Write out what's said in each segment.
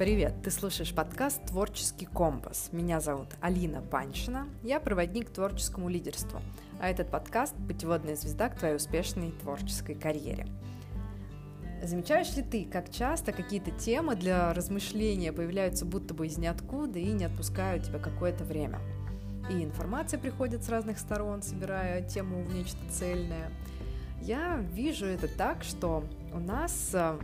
Привет! Ты слушаешь подкаст «Творческий компас». Меня зовут Алина Паншина. Я проводник творческому лидерству. А этот подкаст – путеводная звезда к твоей успешной творческой карьере. Замечаешь ли ты, как часто какие-то темы для размышления появляются будто бы из ниоткуда и не отпускают тебя какое-то время? И информация приходит с разных сторон, собирая тему в нечто цельное. Я вижу это так, что у нас э,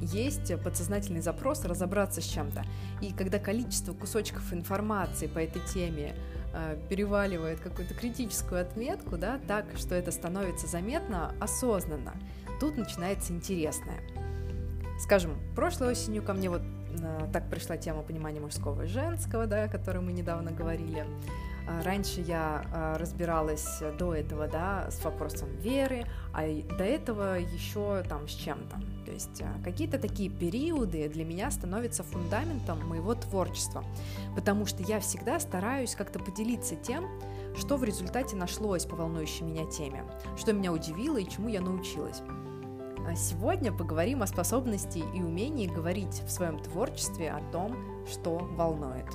есть подсознательный запрос разобраться с чем-то. И когда количество кусочков информации по этой теме э, переваливает какую-то критическую отметку, да, так, что это становится заметно осознанно, тут начинается интересное. Скажем, прошлой осенью ко мне вот э, так пришла тема понимания мужского и женского, да, о которой мы недавно говорили. А, раньше я разбиралась до этого, да, с вопросом веры, а до этого еще там с чем-то. То есть а, какие-то такие периоды для меня становятся фундаментом моего творчества, потому что я всегда стараюсь как-то поделиться тем, что в результате нашлось по волнующей меня теме, что меня удивило и чему я научилась. Сегодня поговорим о способности и умении говорить в своем творчестве о том, что волнует.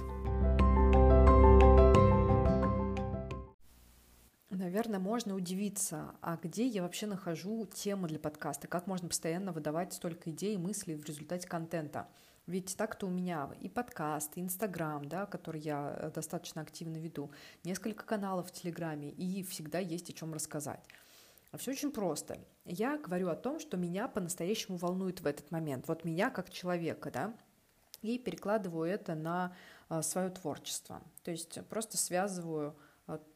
Наверное, можно удивиться, а где я вообще нахожу тему для подкаста, как можно постоянно выдавать столько идей и мыслей в результате контента. Ведь так-то у меня и подкаст, и Инстаграм, да, который я э, достаточно активно веду, несколько каналов в Телеграме, и всегда есть о чем рассказать. А все очень просто. Я говорю о том, что меня по-настоящему волнует в этот момент. Вот меня как человека, да, и перекладываю это на а, свое творчество. То есть просто связываю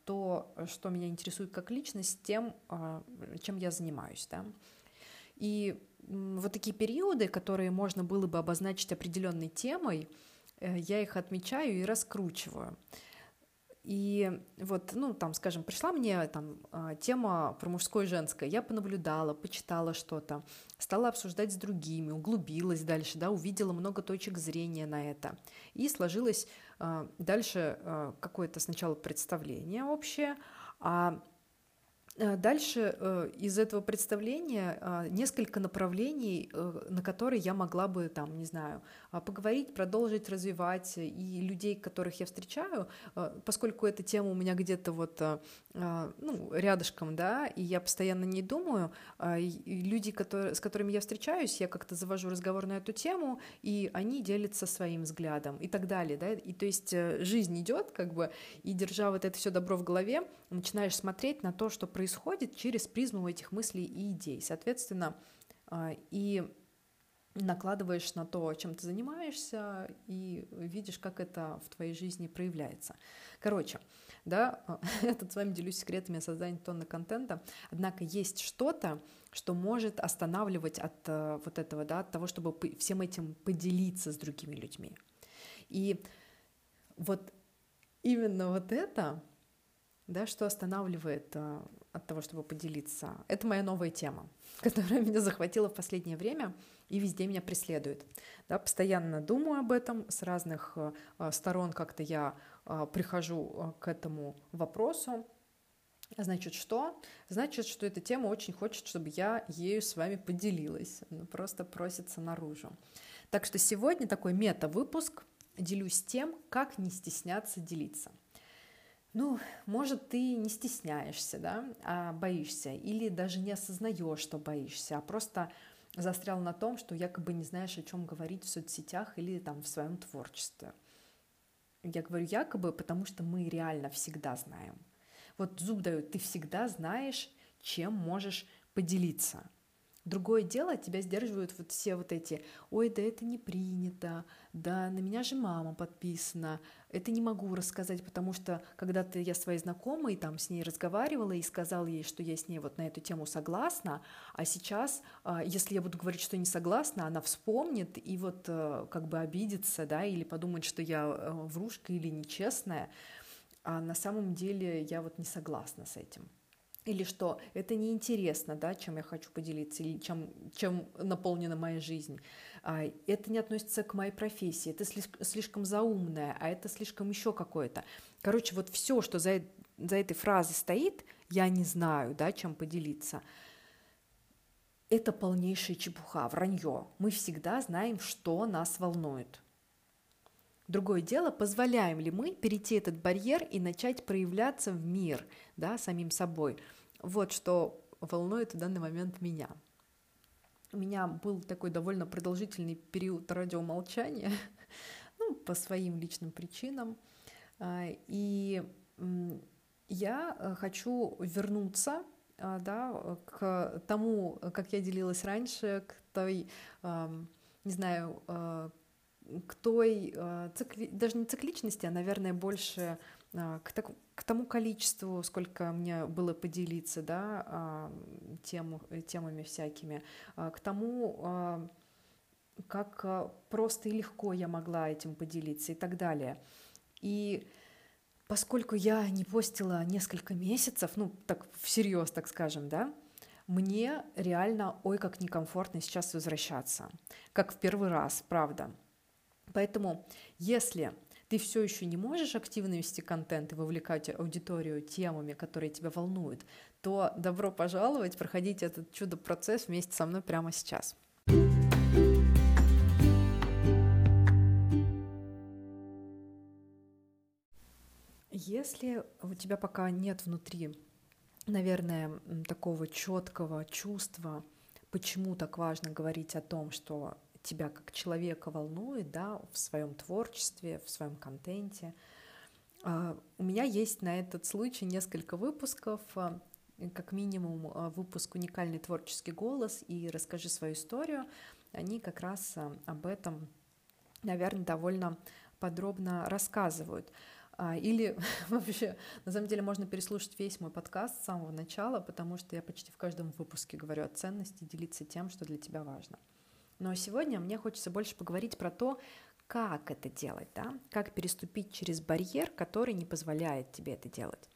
то, что меня интересует как личность, тем, а, чем я занимаюсь. Да? И вот такие периоды, которые можно было бы обозначить определенной темой, э, я их отмечаю и раскручиваю. И вот, ну, там, скажем, пришла мне там а, тема про мужское и женское, я понаблюдала, почитала что-то, стала обсуждать с другими, углубилась дальше, да, увидела много точек зрения на это. И сложилось а, дальше а, какое-то сначала представление общее, а дальше э, из этого представления э, несколько направлений, на которые я могла бы, там, не знаю, поговорить, продолжить развивать, и людей, которых я встречаю, поскольку эта тема у меня где-то вот ну, рядышком, да, и я постоянно не думаю, люди, которые, с которыми я встречаюсь, я как-то завожу разговор на эту тему, и они делятся своим взглядом и так далее, да, и то есть жизнь идет, как бы, и держа вот это все добро в голове, начинаешь смотреть на то, что происходит происходит через призму этих мыслей и идей. Соответственно, а, и накладываешь на то, чем ты занимаешься, и видишь, как это в твоей жизни проявляется. Короче, да, я тут с вами делюсь секретами создания тонны контента, однако есть что-то, что может останавливать от э, вот этого, да, от того, чтобы всем этим поделиться с другими людьми. И вот именно вот это, да, что останавливает э, от того, чтобы поделиться. Это моя новая тема, которая меня захватила в последнее время и везде меня преследует. Да, постоянно думаю об этом, с разных э, сторон как-то я э, прихожу э, к этому вопросу. Значит, что? Значит, что эта тема очень хочет, чтобы я ею с вами поделилась. Она просто просится наружу. Так что сегодня такой мета-выпуск. Делюсь тем, как не стесняться делиться ну, может, ты не стесняешься, да, а боишься, или даже не осознаешь, что боишься, а просто застрял на том, что якобы не знаешь, о чем говорить в соцсетях или там в своем творчестве. Я говорю якобы, потому что мы реально всегда знаем. Вот зуб дают, ты всегда знаешь, чем можешь поделиться. Другое дело, тебя сдерживают вот все вот эти, ой, да это не принято, да на меня же мама подписана, это не могу рассказать, потому что когда-то я своей знакомой там с ней разговаривала и сказала ей, что я с ней вот на эту тему согласна, а сейчас, а, если я буду говорить, что не согласна, она вспомнит и вот э, как бы обидится, да, или подумает, что я э, врушка или нечестная, а на самом деле я вот не согласна с этим или что это неинтересно, да, чем я хочу поделиться, или чем, чем наполнена моя жизнь. А, это не относится к моей профессии, это слишком заумное, а это слишком еще какое-то. Короче, вот все, что за, за этой фразой стоит, я не знаю, да, чем поделиться. это полнейшая чепуха, вранье. Мы всегда знаем, что нас волнует. Другое дело, позволяем ли мы перейти этот барьер и начать проявляться в мир, да, самим собой. Вот что волнует в данный момент меня. У меня был такой довольно продолжительный период радиомолчания, ну, по своим личным причинам. А, и я э, хочу вернуться а, да, к тому, как я делилась раньше, к той, не знаю, а, к той, а, цикли... даже не цикличности, а, наверное, больше к, так... к тому количеству, сколько мне было поделиться, да, тему, темами всякими, к тому, как просто и легко я могла этим поделиться и так далее. И поскольку я не постила несколько месяцев, ну, так всерьез, так скажем, да, мне реально, ой, как некомфортно сейчас возвращаться, как в первый раз, правда. Поэтому, если ты все еще не можешь активно вести контент и вовлекать аудиторию темами, которые тебя волнуют, то добро пожаловать, проходите этот чудо-процесс вместе со мной прямо сейчас. Если у тебя пока нет внутри, наверное, такого четкого чувства, почему так важно говорить о том, что тебя как человека волнует, да, в своем творчестве, в своем контенте. А, у меня есть на этот случай несколько выпусков, а, как минимум а, выпуск «Уникальный творческий голос» и «Расскажи свою историю». Они как раз об этом, наверное, довольно подробно рассказывают. Или вообще, на самом деле, можно переслушать весь мой подкаст с самого начала, потому что я почти в каждом выпуске говорю о ценности, делиться тем, что для тебя важно. Но сегодня мне хочется больше поговорить про то, как это делать, да? как переступить через барьер, который не позволяет тебе это делать.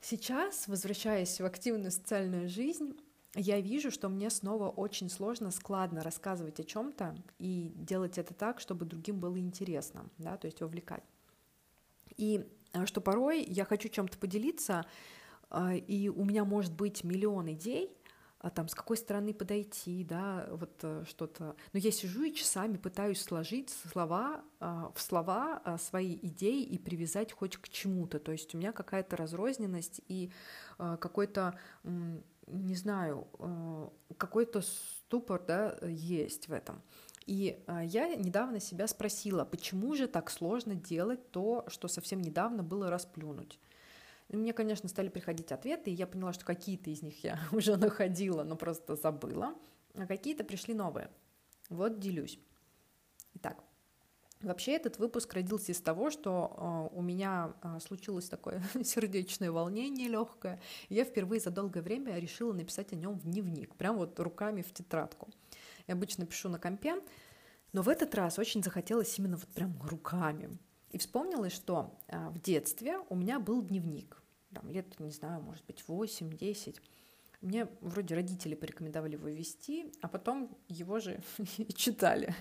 Сейчас, возвращаясь в активную социальную жизнь, я вижу, что мне снова очень сложно, складно рассказывать о чем-то и делать это так, чтобы другим было интересно, да, то есть вовлекать. И э, что порой я хочу чем-то поделиться, э, и у меня может быть миллион идей, а там с какой стороны подойти, да, вот э, что-то. Но я сижу и часами пытаюсь сложить слова в слова свои идеи и привязать хоть к чему-то. То есть у меня какая-то разрозненность и какой-то, не знаю, какой-то ступор, да, есть в этом. И а, я недавно себя спросила, почему же так сложно делать то, что совсем недавно было расплюнуть. Мне, конечно, стали приходить ответы, и я поняла, что какие-то из них я уже находила, но просто забыла, а какие-то пришли новые. Вот делюсь. Итак, вообще этот выпуск родился из того, что э, у меня э, случилось такое сердечное волнение легкое, я впервые за долгое время решила написать о нем в дневник, прям вот руками в тетрадку. Я обычно пишу на компе, но в этот раз очень захотелось именно вот прям руками. И вспомнилось, что а, в детстве у меня был дневник, там лет, не знаю, может быть, 8-10. Мне вроде родители порекомендовали его вести, а потом его же читали.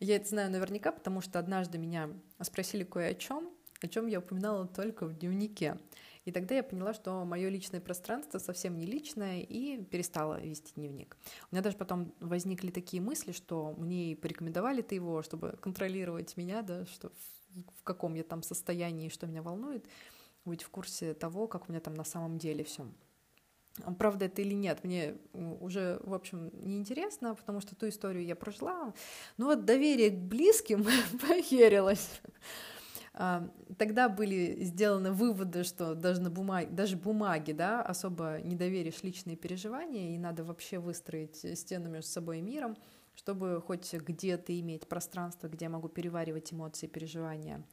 Я это знаю наверняка, потому что однажды меня спросили кое о чем, о чем я упоминала только в дневнике. И тогда я поняла, что мое личное пространство совсем не личное, и перестала вести дневник. У меня даже потом возникли такие мысли, что мне и порекомендовали-то его, чтобы контролировать меня, да, что в каком я там состоянии, что меня волнует, быть в курсе того, как у меня там на самом деле все. Правда это или нет, мне уже, в общем, неинтересно, потому что ту историю я прожила. Но вот доверие к близким поверилось. А, тогда были сделаны выводы, что даже, на бумаге, даже бумаги да, особо не доверишь личные переживания, и надо вообще выстроить стену между собой и миром, чтобы хоть где-то иметь пространство, где я могу переваривать эмоции и переживания.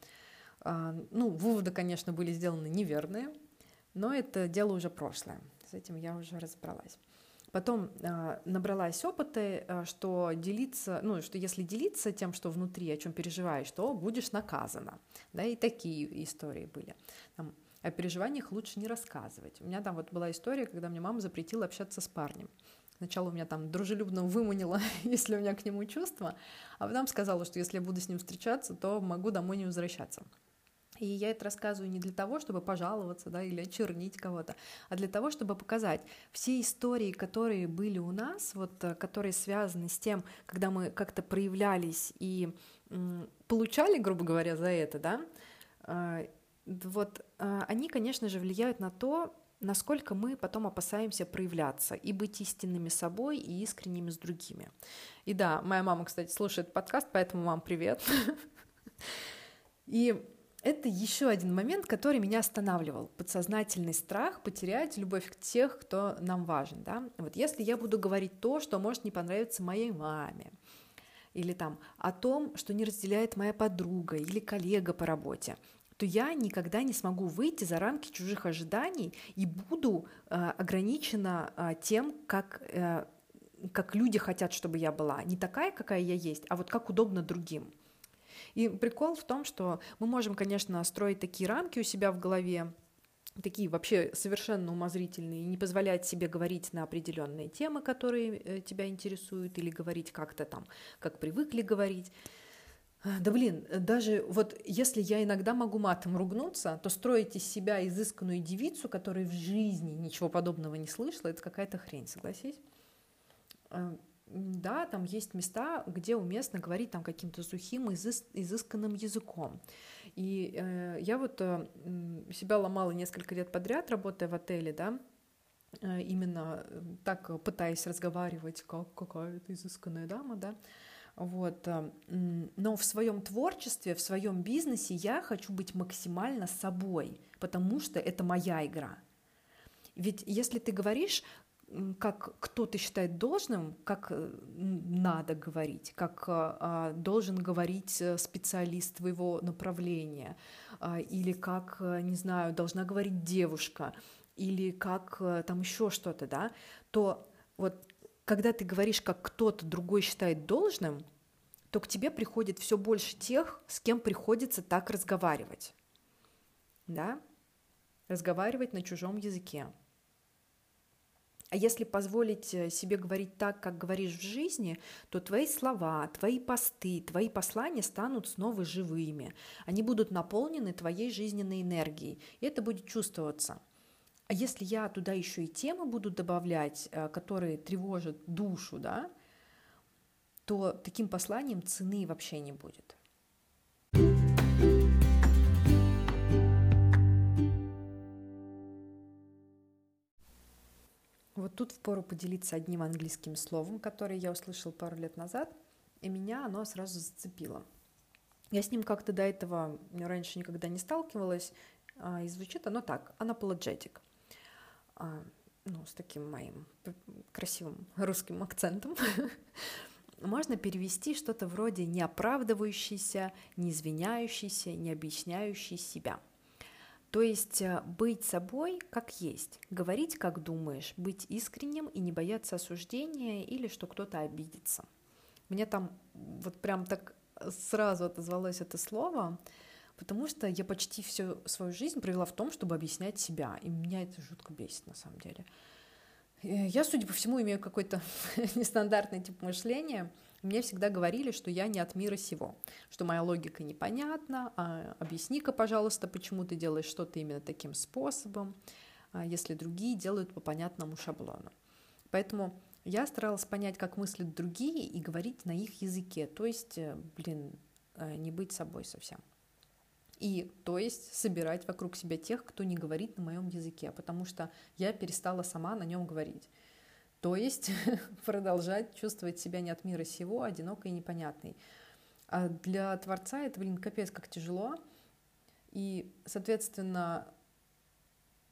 А, ну, выводы, конечно, были сделаны неверные, но это дело уже прошлое. С этим я уже разобралась. Потом э, набралась опыта, что делиться, ну, что если делиться тем, что внутри, о чем переживаешь, то будешь наказана. Да, и такие истории были. Там, о переживаниях лучше не рассказывать. У меня там вот была история, когда мне мама запретила общаться с парнем. Сначала у меня там дружелюбно выманила, если у меня к нему чувства, а потом сказала, что если я буду с ним встречаться, то могу домой не возвращаться. И я это рассказываю не для того, чтобы пожаловаться да, или очернить кого-то, а для того, чтобы показать все истории, которые были у нас, вот, э, которые связаны с тем, когда мы как-то проявлялись и получали, грубо говоря, за это, да, э, вот э, они, конечно же, влияют на то, насколько мы потом опасаемся проявляться и быть истинными собой и искренними с другими. И да, моя мама, кстати, слушает подкаст, поэтому, мам, привет. И это еще один момент, который меня останавливал. Подсознательный страх потерять любовь к тех, кто нам важен. Да? Вот если я буду говорить то, что может не понравиться моей маме, или там о том, что не разделяет моя подруга или коллега по работе, то я никогда не смогу выйти за рамки чужих ожиданий и буду э, ограничена э, тем, как, э, как люди хотят, чтобы я была. Не такая, какая я есть, а вот как удобно другим. И прикол в том, что мы можем, конечно, строить такие рамки у себя в голове, такие вообще совершенно умозрительные, не позволять себе говорить на определенные темы, которые э, тебя интересуют, или говорить как-то там, как привыкли говорить. Да блин, даже вот если я иногда могу матом ругнуться, то строить из себя изысканную девицу, которая в жизни ничего подобного не слышала, это какая-то хрень, согласись? Да, там есть места, где уместно говорить там каким-то сухим, изыс изысканным языком. И э, я вот э, себя ломала несколько лет подряд, работая в отеле, да, э, именно так пытаясь разговаривать, как какая-то изысканная дама, да, вот. Э, но в своем творчестве, в своем бизнесе я хочу быть максимально собой, потому что это моя игра. Ведь если ты говоришь, как кто-то считает должным, как э, надо говорить, как а, должен говорить э, специалист твоего направления, а, или как, не знаю, должна говорить девушка, или как там еще что-то, да, то вот когда ты говоришь, как кто-то другой считает должным, то к тебе приходит все больше тех, с кем приходится так разговаривать. Да? Разговаривать на чужом языке. А если позволить э, себе говорить так, как говоришь в жизни, то твои слова, твои посты, твои послания станут снова живыми. Они будут наполнены твоей жизненной энергией, и это будет чувствоваться. А если я туда еще и темы буду добавлять, э, которые тревожат душу, да, то таким посланием цены вообще не будет. Тут впору поделиться одним английским словом, которое я услышал пару лет назад, и меня оно сразу зацепило. Я с ним как-то до этого раньше никогда не сталкивалась, а, и звучит оно так, unapologetic. А, ну, с таким моим красивым русским акцентом, можно перевести что-то вроде не оправдывающийся, не извиняющийся, не объясняющий себя. То есть э, быть собой как есть, говорить как думаешь, быть искренним и не бояться осуждения или что кто-то обидится. Мне там вот прям так сразу отозвалось это слово, потому что я почти всю свою жизнь провела в том, чтобы объяснять себя, и меня это жутко бесит на самом деле. Э, я, судя по всему, имею какой-то нестандартный тип мышления. Мне всегда говорили, что я не от мира сего, что моя логика непонятна, а объясни-ка, пожалуйста, почему ты делаешь что-то именно таким способом, а если другие делают по понятному шаблону. Поэтому я старалась понять, как мыслят другие и говорить на их языке, то есть, э, блин, э, не быть собой совсем. И, то есть, собирать вокруг себя тех, кто не говорит на моем языке, потому что я перестала сама на нем говорить. То есть продолжать чувствовать себя не от мира сего, одинокой и непонятной. А для Творца это, блин, капец как тяжело. И, соответственно,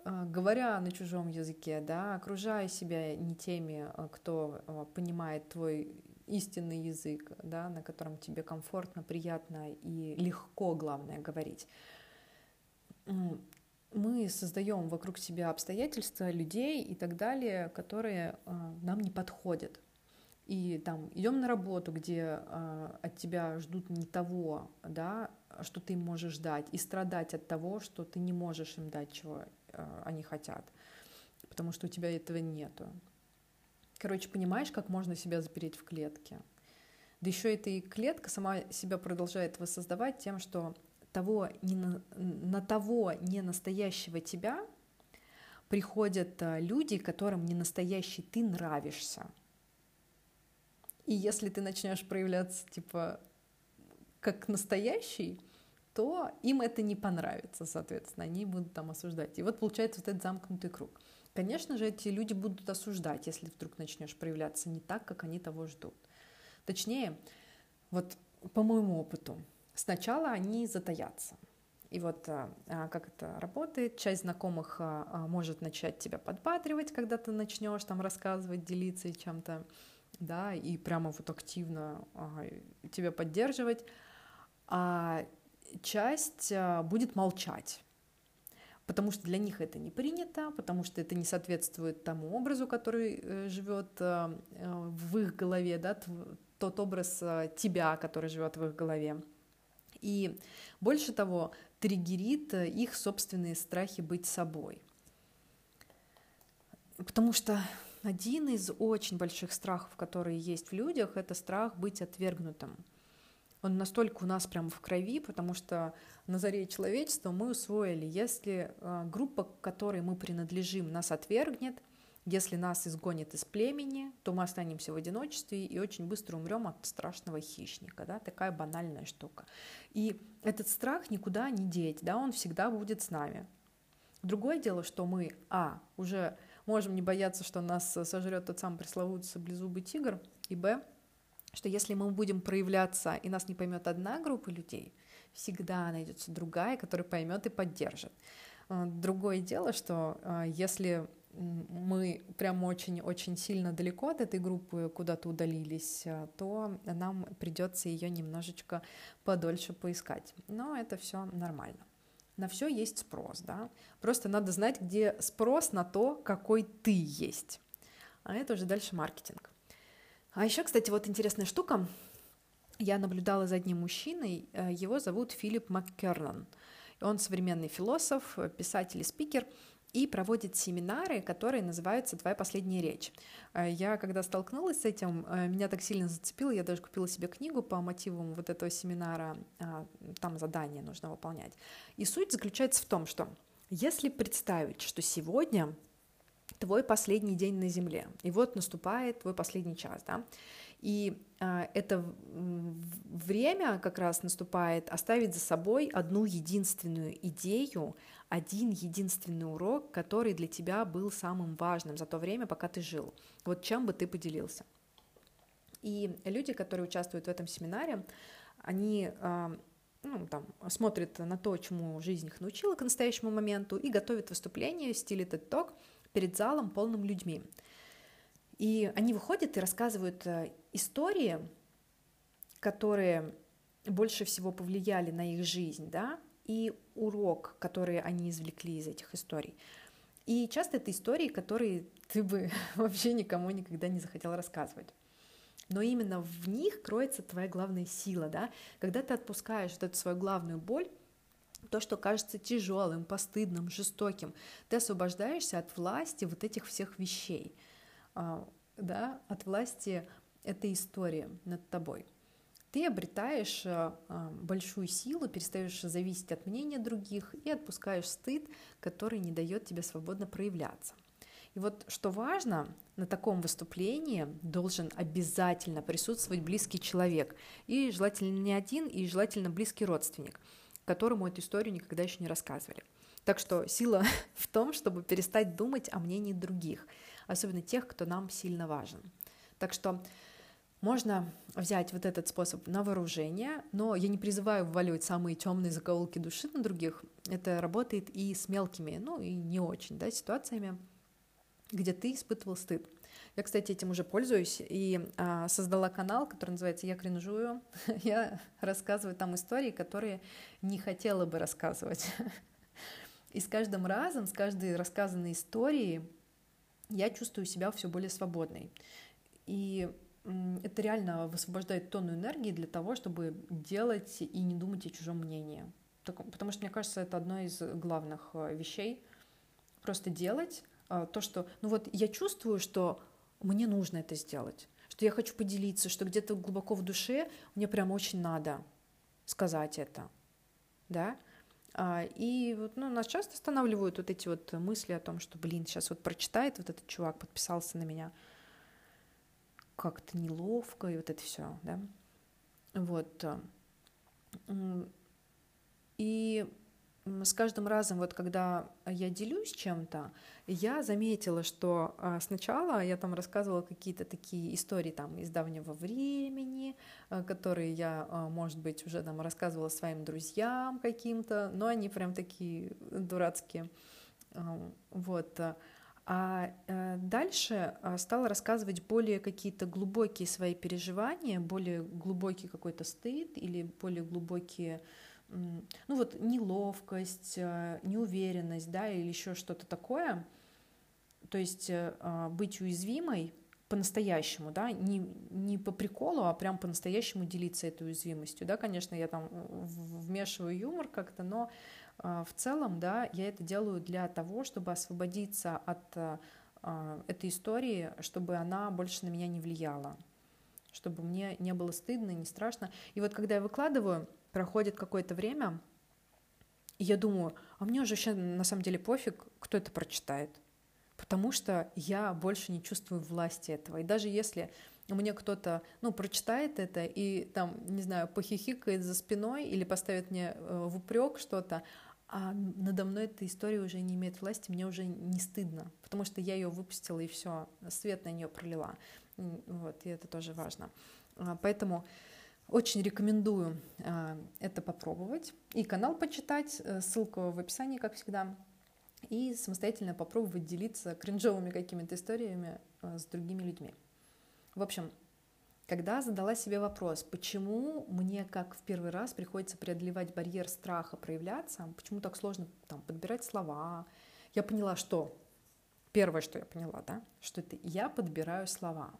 а, говоря на чужом языке, да, окружая себя не теми, а, кто а, понимает твой истинный язык, да, на котором тебе комфортно, приятно и легко, главное, говорить. Мы создаем вокруг себя обстоятельства, людей и так далее, которые э, нам не подходят. И там идем на работу, где э, от тебя ждут не того, да, что ты можешь дать, и страдать от того, что ты не можешь им дать, чего э, они хотят, потому что у тебя этого нету. Короче, понимаешь, как можно себя запереть в клетке. Да еще эта и клетка сама себя продолжает воссоздавать тем, что того, не на, на того не настоящего тебя приходят а, люди, которым не настоящий ты нравишься. И если ты начнешь проявляться типа как настоящий, то им это не понравится, соответственно, они будут там осуждать. И вот получается вот этот замкнутый круг. Конечно же, эти люди будут осуждать, если вдруг начнешь проявляться не так, как они того ждут. Точнее, вот по моему опыту, сначала они затаятся. И вот а, а как это работает, часть знакомых а, а, может начать тебя подбадривать, когда ты начнешь там рассказывать, делиться чем-то, да, и прямо вот активно тебя поддерживать, а часть будет молчать потому что для них это не принято, потому что это не соответствует тому образу, который э, живет э, э, в их голове, да, тот образ тебя, который живет в их голове. И больше того, триггерит их собственные страхи быть собой. Потому что один из очень больших страхов, которые есть в людях, это страх быть отвергнутым он настолько у нас прям в крови, потому что на заре человечества мы усвоили, если а, группа, к которой мы принадлежим, нас отвергнет, если нас изгонят из племени, то мы останемся в одиночестве и очень быстро умрем от страшного хищника. Да? Такая банальная штука. И этот страх никуда не деть, да? он всегда будет с нами. Другое дело, что мы, а, уже можем не бояться, что нас сожрет тот самый пресловутый саблезубый тигр, и, б, что если мы будем проявляться, и нас не поймет одна группа людей, всегда найдется другая, которая поймет и поддержит. А, другое дело, что а, если мы прям очень-очень сильно далеко от этой группы куда-то удалились, а, то нам придется ее немножечко подольше поискать. Но это все нормально. На все есть спрос, да. Просто надо знать, где спрос на то, какой ты есть. А это уже дальше маркетинг. А еще, кстати, вот интересная штука. Я наблюдала за одним мужчиной, э, его зовут Филипп МакКернан. Он современный философ, писатель и спикер, и проводит семинары, которые называются «Твоя последняя речь». Э, я, когда столкнулась с этим, э, меня так сильно зацепило, я даже купила себе книгу по мотивам вот этого семинара, там задание нужно выполнять. И суть заключается в том, что если представить, что сегодня твой последний день на Земле, и вот наступает твой последний час, да, и э, это время как раз наступает оставить за собой одну единственную идею, один единственный урок, который для тебя был самым важным за то время, пока ты жил. Вот чем бы ты поделился. И люди, которые участвуют в этом семинаре, они э, ну, там, смотрят на то, чему жизнь их научила к настоящему моменту, и готовят выступление в стиле TED Talk – перед залом полным людьми. И они выходят и рассказывают э, истории, которые больше всего повлияли на их жизнь, да, и урок, который они извлекли из этих историй. И часто это истории, которые ты бы вообще никому никогда не захотел рассказывать. Но именно в них кроется твоя главная сила, да, когда ты отпускаешь вот эту свою главную боль, то, что кажется тяжелым, постыдным, жестоким, ты освобождаешься от власти вот этих всех вещей, а, да, от власти этой истории над тобой. Ты обретаешь а, а, большую силу, перестаешь зависеть от мнения других и отпускаешь стыд, который не дает тебе свободно проявляться. И вот что важно, на таком выступлении должен обязательно присутствовать близкий человек, и желательно не один, и желательно близкий родственник – которому эту историю никогда еще не рассказывали. Так что сила в том, чтобы перестать думать о мнении других, особенно тех, кто нам сильно важен. Так что можно взять вот этот способ на вооружение, но я не призываю вваливать самые темные закоулки души на других. Это работает и с мелкими, ну и не очень, да, ситуациями, где ты испытывал стыд. Я, кстати, этим уже пользуюсь и а, создала канал, который называется «Я кринжую». Я рассказываю там истории, которые не хотела бы рассказывать. И с каждым разом, с каждой рассказанной историей я чувствую себя все более свободной. И это реально высвобождает тонну энергии для того, чтобы делать и не думать о чужом мнении. Потому что, мне кажется, это одно из главных э, вещей. Просто делать а, то, что... Ну вот я чувствую, что мне нужно это сделать, что я хочу поделиться, что где-то глубоко в душе мне прям очень надо сказать это. да, а, и вот, ну, нас часто останавливают вот эти вот мысли о том, что, блин, сейчас вот прочитает вот этот чувак, подписался на меня, как-то неловко, и вот это все, да. Вот. Э, и с каждым разом, вот когда я делюсь чем-то, я заметила, что а, сначала я там рассказывала какие-то такие истории там из давнего времени, а, которые я, может быть, уже там рассказывала своим друзьям каким-то, но они прям такие дурацкие. Вот. А дальше стала рассказывать более какие-то глубокие свои переживания, более глубокий какой-то стыд или более глубокие ну вот неловкость, э, неуверенность, да, или еще что-то такое. То есть э, а, быть уязвимой по-настоящему, да, не, не по приколу, а прям по-настоящему делиться этой уязвимостью, да, конечно, я там вмешиваю юмор как-то, но а, в целом, да, я это делаю для того, чтобы освободиться от а, этой истории, чтобы она больше на меня не влияла, чтобы мне не было стыдно, не страшно. И вот когда я выкладываю, проходит какое-то время, и я думаю, а мне уже вообще на самом деле пофиг, кто это прочитает, потому что я больше не чувствую власти этого. И даже если мне кто-то, ну, прочитает это и там, не знаю, похихикает за спиной или поставит мне э, в упрек что-то, а надо мной эта история уже не имеет власти, мне уже не стыдно, потому что я ее выпустила и все, свет на нее пролила. Вот, и это тоже важно. А, поэтому очень рекомендую а, это попробовать. И канал почитать, э, ссылка в описании, как всегда. И самостоятельно попробовать делиться кринжовыми какими-то историями э, с другими людьми. В общем, когда задала себе вопрос, почему мне как в первый раз приходится преодолевать барьер страха проявляться, почему так сложно там, подбирать слова, я поняла, что первое, что я поняла, да, что это я подбираю слова.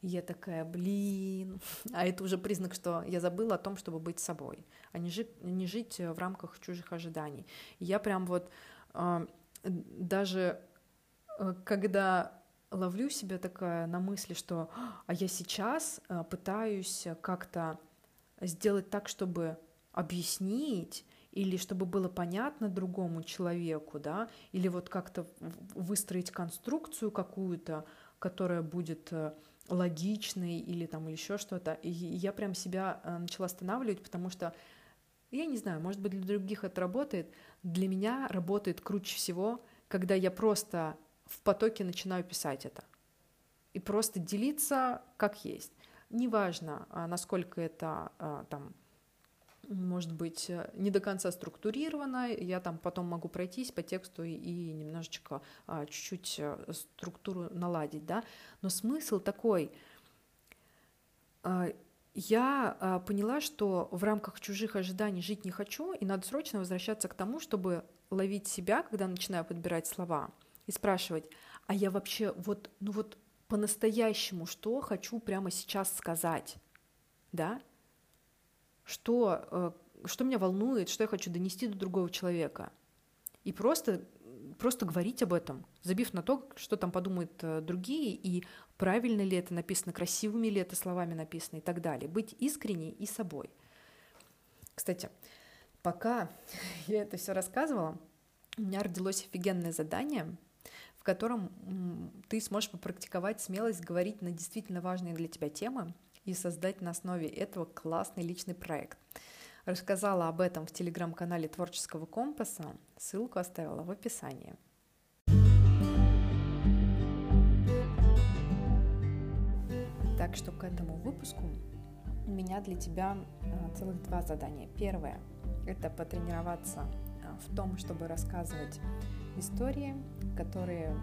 И я такая, блин, а это уже признак, что я забыла о том, чтобы быть собой, а не жить, не жить в рамках чужих ожиданий. И я прям вот э, даже э, когда ловлю себя такая на мысли, что а я сейчас э, пытаюсь как-то сделать так, чтобы объяснить или чтобы было понятно другому человеку, да, или вот как-то выстроить конструкцию какую-то, которая будет э, логичный или там еще что-то. И я прям себя э, начала останавливать, потому что я не знаю, может быть, для других это работает. Для меня работает круче всего, когда я просто в потоке начинаю писать это. И просто делиться как есть. Неважно, а, насколько это а, там может быть, э, не до конца структурировано, я там потом могу пройтись по тексту и, немножечко, а, чуть-чуть э, структуру наладить, да, но смысл такой, я поняла, что в рамках чужих ожиданий жить не хочу, и надо срочно возвращаться к тому, чтобы ловить себя, когда начинаю подбирать слова, и спрашивать, а я вообще вот, ну вот по-настоящему что хочу прямо сейчас сказать, да, что, э, что меня волнует, что я хочу донести до другого человека. И просто, просто говорить об этом, забив на то, что там подумают э, другие, и правильно ли это написано, красивыми ли это словами написано и так далее. Быть искренней и собой. Кстати, пока я это все рассказывала, у меня родилось офигенное задание, в котором ты сможешь попрактиковать смелость говорить на действительно важные для тебя темы, и создать на основе этого классный личный проект. Рассказала об этом в телеграм-канале Творческого компаса, ссылку оставила в описании. Так что к этому выпуску у меня для тебя а, целых два задания. Первое – это потренироваться в том, чтобы рассказывать истории, которые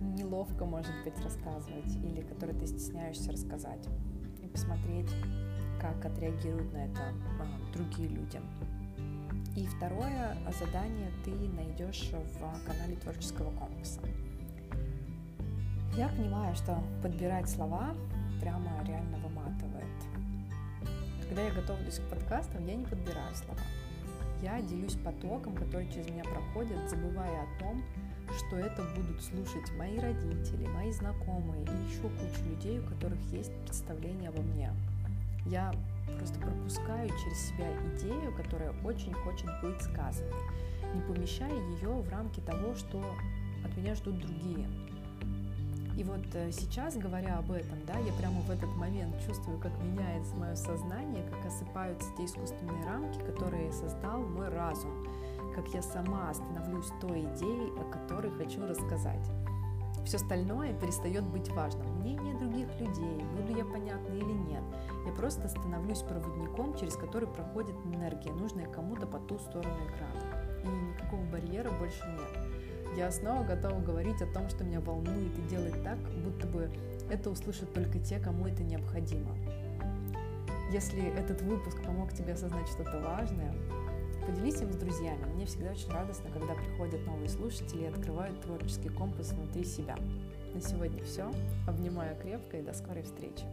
неловко, может быть, рассказывать или которые ты стесняешься рассказать. И посмотреть, как отреагируют на это а, другие люди. И второе задание ты найдешь в канале Творческого компаса. Я понимаю, что подбирать слова прямо реально выматывает. Когда я готовлюсь к подкастам, я не подбираю слова. Я делюсь потоком, который через меня проходит, забывая о том, что это будут слушать мои родители, мои знакомые и еще куча людей, у которых есть представление обо мне. Я просто пропускаю через себя идею, которая очень хочет быть сказанной, не помещая ее в рамки того, что от меня ждут другие. И вот э, сейчас, говоря об этом, да, я прямо в этот момент чувствую, как меняется мое сознание, как осыпаются те искусственные рамки, которые создал мой разум, как я сама становлюсь той идеей, о которой хочу рассказать. Все остальное перестает быть важным. Мнение других людей, буду я понятна или нет. Я просто становлюсь проводником, через который проходит энергия, нужная кому-то по ту сторону экрана. И никакого барьера больше нет я снова готова говорить о том, что меня волнует, и делать так, будто бы это услышат только те, кому это необходимо. Если этот выпуск помог тебе осознать что-то важное, поделись им с друзьями. Мне всегда очень радостно, когда приходят новые слушатели и открывают творческий компас внутри себя. На сегодня все. Обнимаю крепко и до скорой встречи.